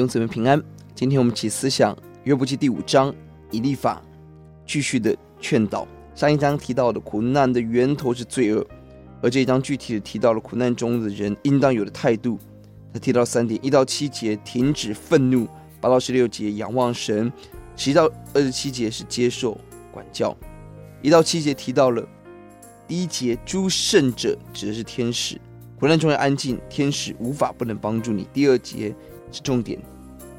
弟兄姊妹平安。今天我们起思想约伯记第五章，以立法继续的劝导。上一章提到的苦难的源头是罪恶，而这一章具体的提到了苦难中的人应当有的态度。他提到三点：一到七节停止愤怒，八到十六节仰望神，十一到二十七节是接受管教。一到七节提到了第一节诸圣者指的是天使。苦难中要安静，天使无法不能帮助你。第二节是重点，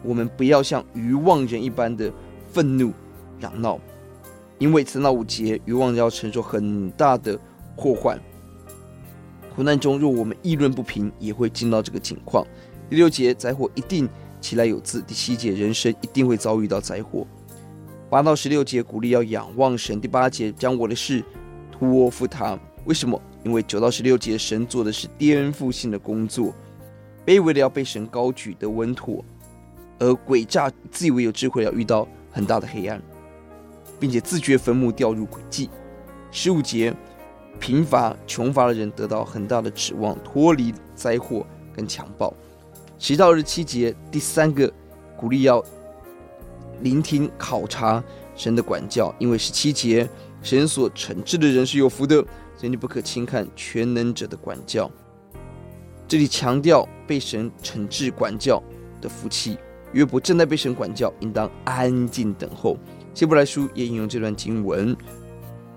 我们不要像愚妄人一般的愤怒嚷闹，因为四到五节愚妄人要承受很大的祸患。苦难中若我们议论不平，也会进到这个境况。第六节灾祸一定起来有自。第七节人生一定会遭遇到灾祸。八到十六节鼓励要仰望神。第八节将我的事托付他。为什么？因为九到十六节，神做的是颠覆性的工作，卑微的要被神高举的稳妥，而诡诈自以为有智慧要遇到很大的黑暗，并且自掘坟墓掉入诡计。十五节，贫乏穷乏的人得到很大的指望，脱离灾祸跟强暴。十到二十七节，第三个鼓励要聆听考察神的管教，因为十七节，神所惩治的人是有福的。所以你不可轻看全能者的管教。这里强调被神惩治管教的福气。约伯正在被神管教，应当安静等候。希伯来书也引用这段经文。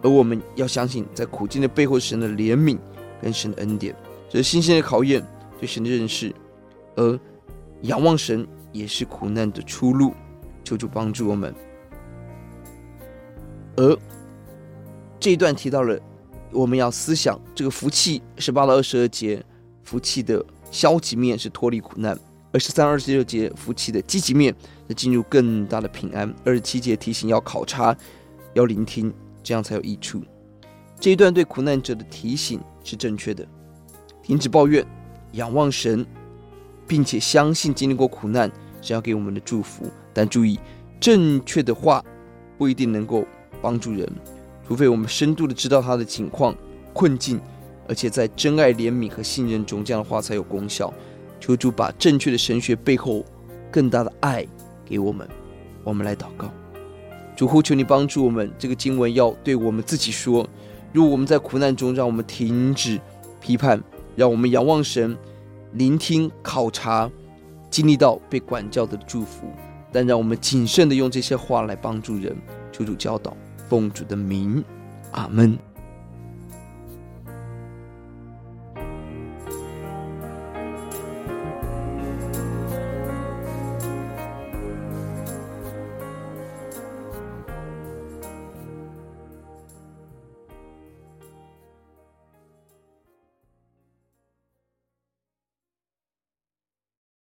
而我们要相信，在苦境的背后，神的怜悯跟神的恩典，这是新鲜的考验，对神的认识。而仰望神也是苦难的出路。求主帮助我们。而这一段提到了。我们要思想这个福气，十八到二十二节，福气的消极面是脱离苦难；二十三、二十六节，福气的积极面是进入更大的平安。二十七节提醒要考察，要聆听，这样才有益处。这一段对苦难者的提醒是正确的，停止抱怨，仰望神，并且相信经历过苦难是要给我们的祝福。但注意，正确的话不一定能够帮助人。除非我们深度的知道他的情况、困境，而且在真爱、怜悯和信任中，这样的话才有功效。求主把正确的神学背后更大的爱给我们。我们来祷告，主呼求你帮助我们。这个经文要对我们自己说：如果我们在苦难中，让我们停止批判，让我们仰望神，聆听、考察，经历到被管教的祝福。但让我们谨慎的用这些话来帮助人。求主教导。奉主的名，阿门。